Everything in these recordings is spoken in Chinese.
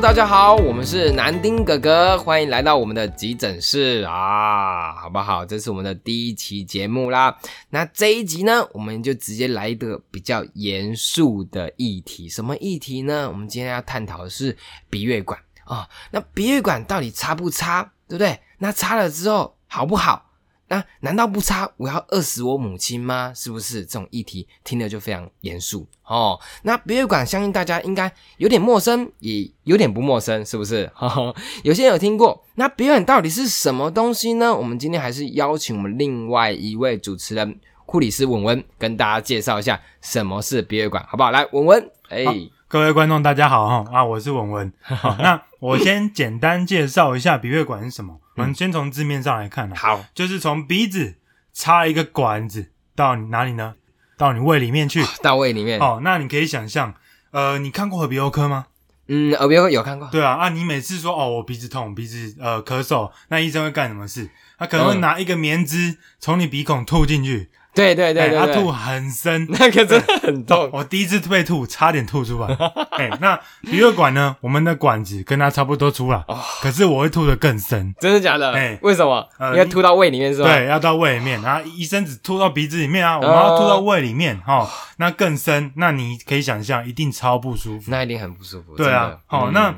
大家好，我们是南丁哥哥，欢迎来到我们的急诊室啊，好不好？这是我们的第一期节目啦。那这一集呢，我们就直接来一个比较严肃的议题。什么议题呢？我们今天要探讨的是鼻胃管啊。那鼻胃管到底插不插，对不对？那插了之后好不好？那难道不差我要饿死我母亲吗？是不是这种议题听了就非常严肃哦？那鼻胃管相信大家应该有点陌生，也有点不陌生，是不是？有些人有听过。那鼻胃管到底是什么东西呢？我们今天还是邀请我们另外一位主持人库里斯文文跟大家介绍一下什么是鼻胃管，好不好？来，文文，哎，各位观众大家好哈啊，我是文文。好，那我先简单介绍一下鼻胃管是什么。我们先从字面上来看啊，好，就是从鼻子插一个管子到哪里呢？到你胃里面去，到胃里面。哦，那你可以想象，呃，你看过耳鼻喉科吗？嗯，耳鼻喉科有看过。对啊，啊，你每次说哦，我鼻子痛，鼻子呃咳嗽，那医生会干什么事？他可能会拿一个棉枝从你鼻孔吐进去。对对对对，他吐很深，那个真的很痛。我第一次被吐，差点吐出来。哎，那鼻胃管呢？我们的管子跟他差不多粗了，可是我会吐得更深。真的假的？哎，为什么？要吐到胃里面是吧？对，要到胃里面。然后医生只吐到鼻子里面啊，我们要吐到胃里面哈，那更深。那你可以想象，一定超不舒服。那一定很不舒服。对啊，好那。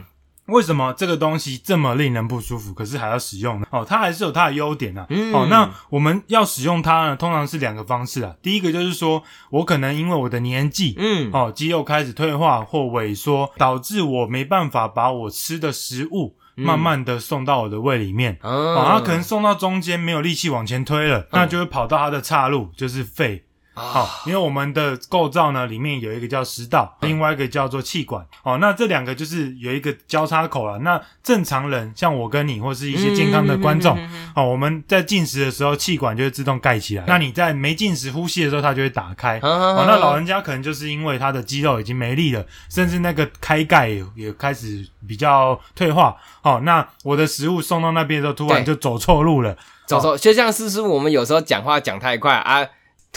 为什么这个东西这么令人不舒服，可是还要使用呢？哦，它还是有它的优点啊。哦，那我们要使用它呢，通常是两个方式啊。第一个就是说我可能因为我的年纪，嗯，哦，肌肉开始退化或萎缩，导致我没办法把我吃的食物慢慢的送到我的胃里面。哦，它可能送到中间没有力气往前推了，那就会跑到它的岔路，就是肺。好，因为我们的构造呢，里面有一个叫食道，另外一个叫做气管。哦，那这两个就是有一个交叉口了。那正常人，像我跟你，或是一些健康的观众，哦，我们在进食的时候，气管就会自动盖起来。那你在没进食呼吸的时候，它就会打开。哦，那老人家可能就是因为他的肌肉已经没力了，甚至那个开盖也开始比较退化。哦，那我的食物送到那边的时候，突然就走错路了，走错，就像是是我们有时候讲话讲太快啊。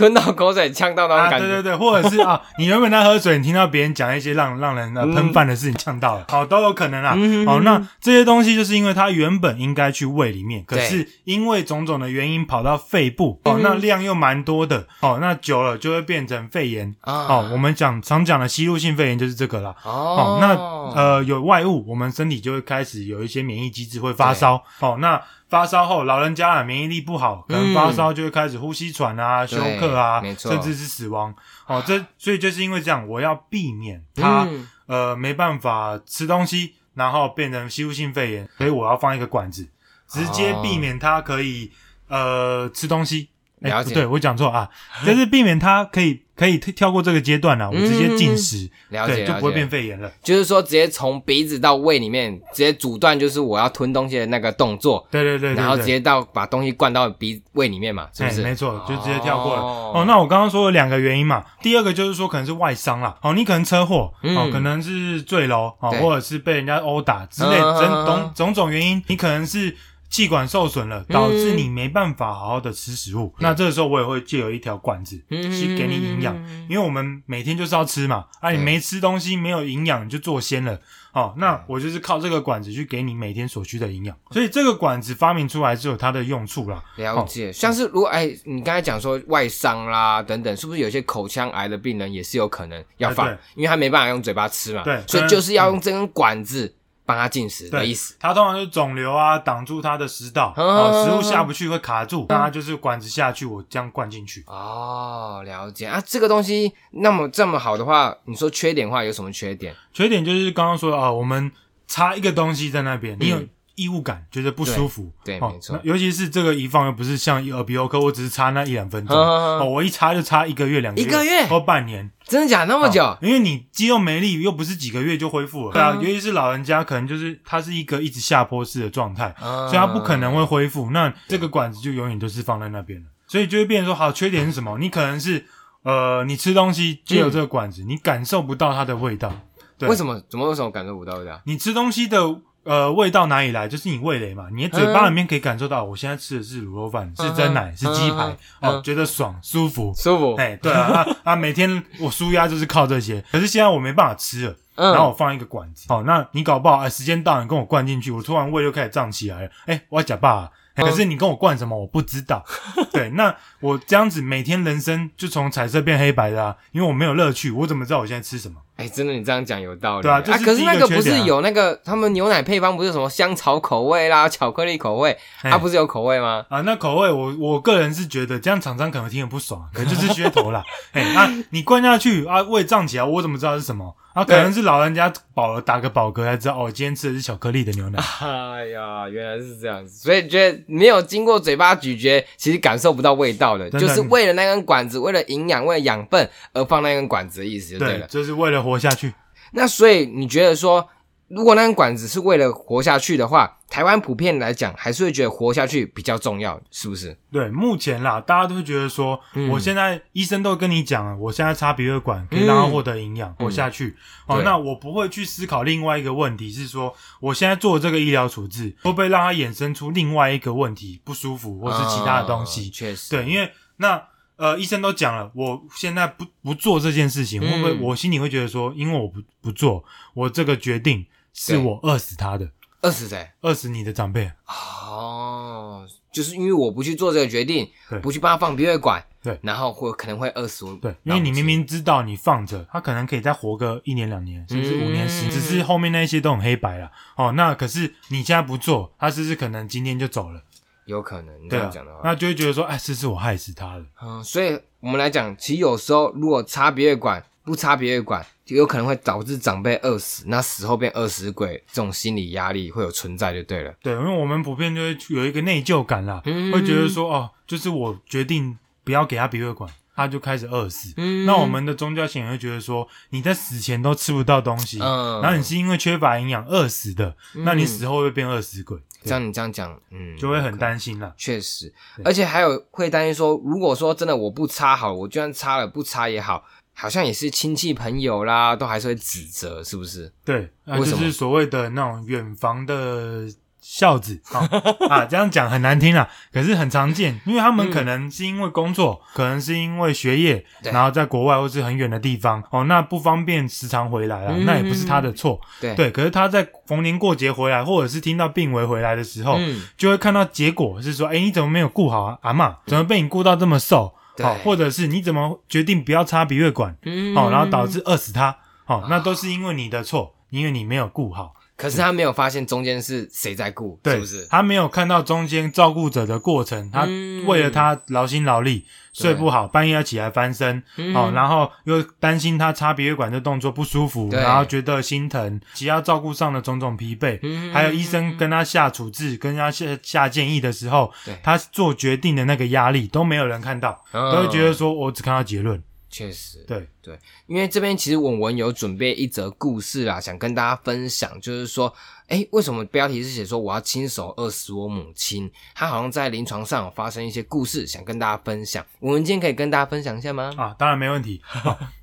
吞到口水呛到那种感觉，对对对，或者是 啊，你原本在喝水，你听到别人讲一些让让人呃喷饭的事情，呛到了，好都有可能啊。好，那这些东西就是因为它原本应该去胃里面，可是因为种种的原因跑到肺部，哦，那量又蛮多的，哦，那久了就会变成肺炎啊。哦，我们讲常讲的吸入性肺炎就是这个了。哦，那呃有外物，我们身体就会开始有一些免疫机制会发烧。哦，那。发烧后，老人家啊免疫力不好，可能发烧就会开始呼吸喘啊、休克啊，甚至是死亡。哦，这所以就是因为这样，我要避免他呃没办法吃东西，然后变成吸入性肺炎，所以我要放一个管子，直接避免他可以呃吃东西。了解，对我讲错啊，就是避免他可以。可以跳过这个阶段了，我直接进食，对，就不会变肺炎了。就是说，直接从鼻子到胃里面，直接阻断，就是我要吞东西的那个动作。对对对，然后直接到把东西灌到鼻胃里面嘛，是不是？没错，就直接跳过了。哦，那我刚刚说了两个原因嘛，第二个就是说可能是外伤啦，哦，你可能车祸，哦，可能是坠楼，哦，或者是被人家殴打之类，种种种种原因，你可能是。气管受损了，导致你没办法好好的吃食物。那这个时候我也会借有一条管子去给你营养，因为我们每天就是要吃嘛。啊，你没吃东西，没有营养就做仙了。哦，那我就是靠这个管子去给你每天所需的营养。所以这个管子发明出来是有它的用处啦。了解，像是如果哎，你刚才讲说外伤啦等等，是不是有些口腔癌的病人也是有可能要放，因为他没办法用嘴巴吃嘛。对，所以就是要用这根管子。帮他进食的意思，它通常就是肿瘤啊，挡住它的食道，哦，食物下不去会卡住，那它就是管子下去，我这样灌进去。哦，了解啊，这个东西那么这么好的话，你说缺点话有什么缺点？缺点就是刚刚说啊，我们插一个东西在那边，你有。异物感，觉得不舒服，对，没错。尤其是这个一放又不是像耳鼻喉科，我只是插那一两分钟，哦，我一插就插一个月、两个月、一个月或半年，真的假那么久？因为你肌肉没力，又不是几个月就恢复了。对啊，尤其是老人家，可能就是他是一个一直下坡式的状态，所以他不可能会恢复。那这个管子就永远都是放在那边了，所以就会变成说，好，缺点是什么？你可能是呃，你吃东西就有这个管子，你感受不到它的味道。为什么？怎么为什么感受不到味道？你吃东西的。呃，味道哪里来？就是你味蕾嘛，你的嘴巴里面可以感受到，我现在吃的是卤肉饭，是蒸奶，是鸡排，哦，觉得爽舒服，舒服。哎，对啊，啊啊，每天我舒压就是靠这些，可是现在我没办法吃了，然后我放一个管子，好，那你搞不好，哎，时间到，你跟我灌进去，我突然胃又开始胀起来了，哎，我要假爸。可是你跟我灌什么，我不知道。对，那我这样子每天人生就从彩色变黑白的啊，因为我没有乐趣，我怎么知道我现在吃什么？哎，真的，你这样讲有道理。对啊，可是那个不是有那个他们牛奶配方不是什么香草口味啦、巧克力口味，它不是有口味吗？啊，那口味我我个人是觉得这样厂商可能听得不爽，可能就是噱头啦。哎，那你灌下去啊，胃胀起来，我怎么知道是什么？啊，可能是老人家饱了打个饱嗝才知道哦，今天吃的是巧克力的牛奶。哎呀，原来是这样子，所以觉得没有经过嘴巴咀嚼，其实感受不到味道的，就是为了那根管子，为了营养，为了养分而放那根管子的意思就对了，就是为了活下去。那所以你觉得说？如果那根管子是为了活下去的话，台湾普遍来讲还是会觉得活下去比较重要，是不是？对，目前啦，大家都会觉得说，我现在医生都跟你讲了，我现在插鼻胃管可以让他获得营养活下去。哦，那我不会去思考另外一个问题是说，我现在做这个医疗处置会不会让他衍生出另外一个问题，不舒服或是其他的东西？确实，对，因为那呃，医生都讲了，我现在不不做这件事情，会不会我心里会觉得说，因为我不不做，我这个决定。是我饿死他的，饿死谁？饿死你的长辈。哦，就是因为我不去做这个决定，不去帮他放鼻胃管，对，然后会可能会饿死我。对，因为你明明知道你放着，他可能可以再活个一年两年，甚至五年十，只是后面那些都很黑白了。哦，那可是你现在不做，他是不是可能今天就走了？有可能这样讲的话，那就会觉得说，哎，这是我害死他的。嗯，所以我们来讲，其实有时候如果插鼻胃管。不插鼻胃管，就有可能会导致长辈饿死，那死后变饿死鬼，这种心理压力会有存在就对了。对，因为我们普遍就会有一个内疚感啦，会觉得说，哦，就是我决定不要给他鼻胃管，他就开始饿死。那我们的宗教信仰会觉得说，你在死前都吃不到东西，然后你是因为缺乏营养饿死的，那你死后会变饿死鬼。这样你这样讲，嗯，就会很担心了。确实，而且还有会担心说，如果说真的我不插好，我就算插了不插也好。好像也是亲戚朋友啦，都还是会指责，是不是？对，就是所谓的那种远房的孝子。啊，这样讲很难听啊，可是很常见，因为他们可能是因为工作，可能是因为学业，然后在国外或是很远的地方哦，那不方便时常回来啊，那也不是他的错，对，可是他在逢年过节回来，或者是听到病危回来的时候，就会看到结果是说，哎，你怎么没有顾好啊，阿妈，怎么被你顾到这么瘦？好，或者是你怎么决定不要插鼻胃管？好，然后导致饿死他。好，那都是因为你的错，因为你没有顾好。可是他没有发现中间是谁在顾，是不是？他没有看到中间照顾者的过程，他为了他劳心劳力，睡不好，半夜要起来翻身，哦，然后又担心他插鼻胃管的动作不舒服，然后觉得心疼，其他照顾上的种种疲惫，还有医生跟他下处置、跟他下下建议的时候，他做决定的那个压力都没有人看到，都会觉得说我只看到结论。确实，对对，因为这边其实文文有准备一则故事啦，想跟大家分享，就是说，哎，为什么标题是写说我要亲手饿死我母亲？他好像在临床上有发生一些故事，想跟大家分享。我们今天可以跟大家分享一下吗？啊，当然没问题。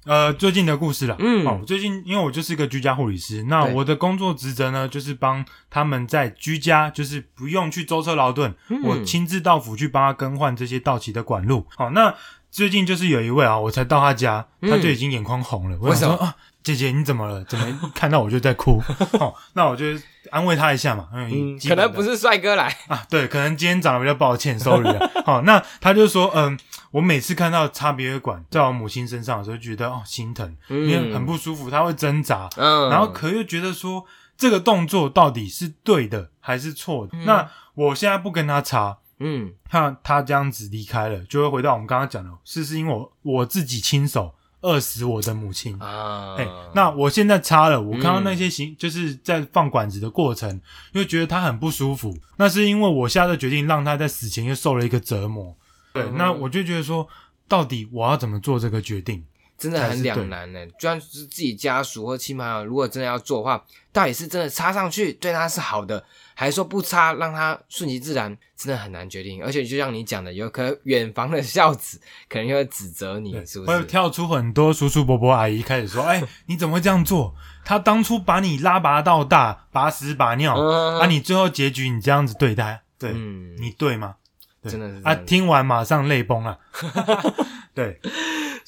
呃，最近的故事了，嗯，哦，最近因为我就是一个居家护理师，那我的工作职责呢，就是帮他们在居家，就是不用去舟车劳顿，我亲自到府去帮他更换这些到期的管路。好，那。最近就是有一位啊，我才到他家，他就已经眼眶红了。为什么啊？姐姐你怎么了？怎么 看到我就在哭？哦，那我就安慰他一下嘛。嗯，可能不是帅哥来啊，对，可能今天长得比较抱歉，sorry 啊。好，那他就说，嗯，我每次看到擦鼻胃管在我母亲身上的时候，觉得哦心疼，因为很不舒服，他会挣扎，嗯，然后可又觉得说这个动作到底是对的还是错的？那我现在不跟他插。嗯，那他这样子离开了，就会回到我们刚刚讲的，是是因为我我自己亲手饿死我的母亲啊。哎，那我现在插了，我看到那些行就是在放管子的过程，又觉得他很不舒服，那是因为我下的决定让他在死前又受了一个折磨。对，那我就觉得说，到底我要怎么做这个决定？真的很两难呢。就算是自己家属或亲朋好友，如果真的要做的话，到底是真的插上去对他是好的，还是说不插让他顺其自然，真的很难决定。而且就像你讲的，有可能远房的孝子可能又会指责你，对是不是？会跳出很多叔叔伯伯阿姨开始说：“哎、你怎么会这样做？他当初把你拉拔到大，拔屎拔尿，嗯啊，你最后结局你这样子对待，对、嗯你对吗？对真的是啊，听完马上泪崩了。对，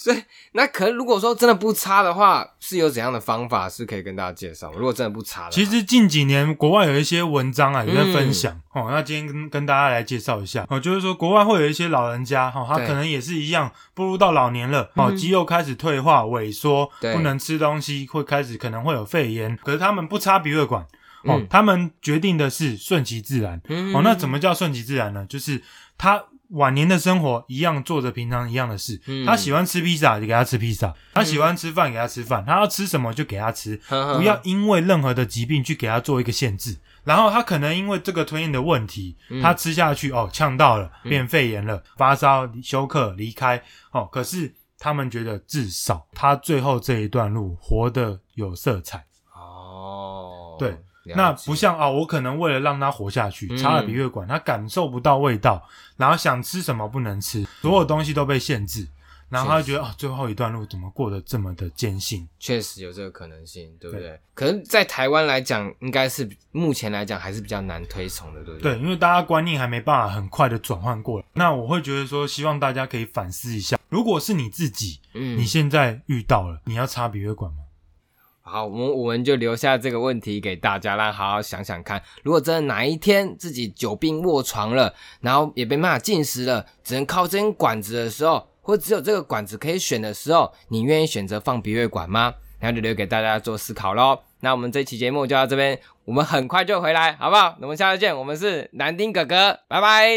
所以那可能如果说真的不插的话，是有怎样的方法是可以跟大家介绍？如果真的不插的话，其实近几年国外有一些文章啊，有在分享、嗯哦。那今天跟跟大家来介绍一下哦，就是说国外会有一些老人家哈、哦，他可能也是一样步入到老年了哦，嗯肌肉开始退化萎缩，对不能吃东西，会开始可能会有肺炎，可是他们不插鼻胃管。哦，嗯他们决定的是顺其自然。嗯哦，那怎么叫顺其自然呢？就是他晚年的生活一样做着平常一样的事。嗯他喜欢吃披萨就给他吃披萨，他喜欢吃饭给他吃饭，他要吃什么就给他吃，不要因为任何的疾病去给他做一个限制。然后他可能因为这个吞咽的问题，嗯他吃下去哦呛到了，变肺炎了，发烧休克离开哦。可是他们觉得至少他最后这一段路活得有色彩。哦，对了那不像啊、我可能为了让他活下去，嗯插了鼻胃管，他感受不到味道，然后想吃什么不能吃，所有东西都被限制，然后他就觉得啊、最后一段路怎么过得这么的艰辛？确实有这个可能性，对不对？可能在台湾来讲，应该是目前来讲还是比较难推崇的，对不对？对，因为大家观念还没办法很快的转换过来。那我会觉得说，希望大家可以反思一下，如果是你自己，嗯你现在遇到了，你要插鼻胃管吗？好，我们我们就留下这个问题给大家，让好好想想看。如果真的哪一天自己久病卧床了，然后也没办法进食了，只能靠这根管子的时候，或只有这个管子可以选的时候，你愿意选择放鼻胃管吗？然后就留给大家做思考喽。那我们这期节目就到这边，我们很快就回来，好不好？那我们下次见，我们是南丁哥哥，拜拜。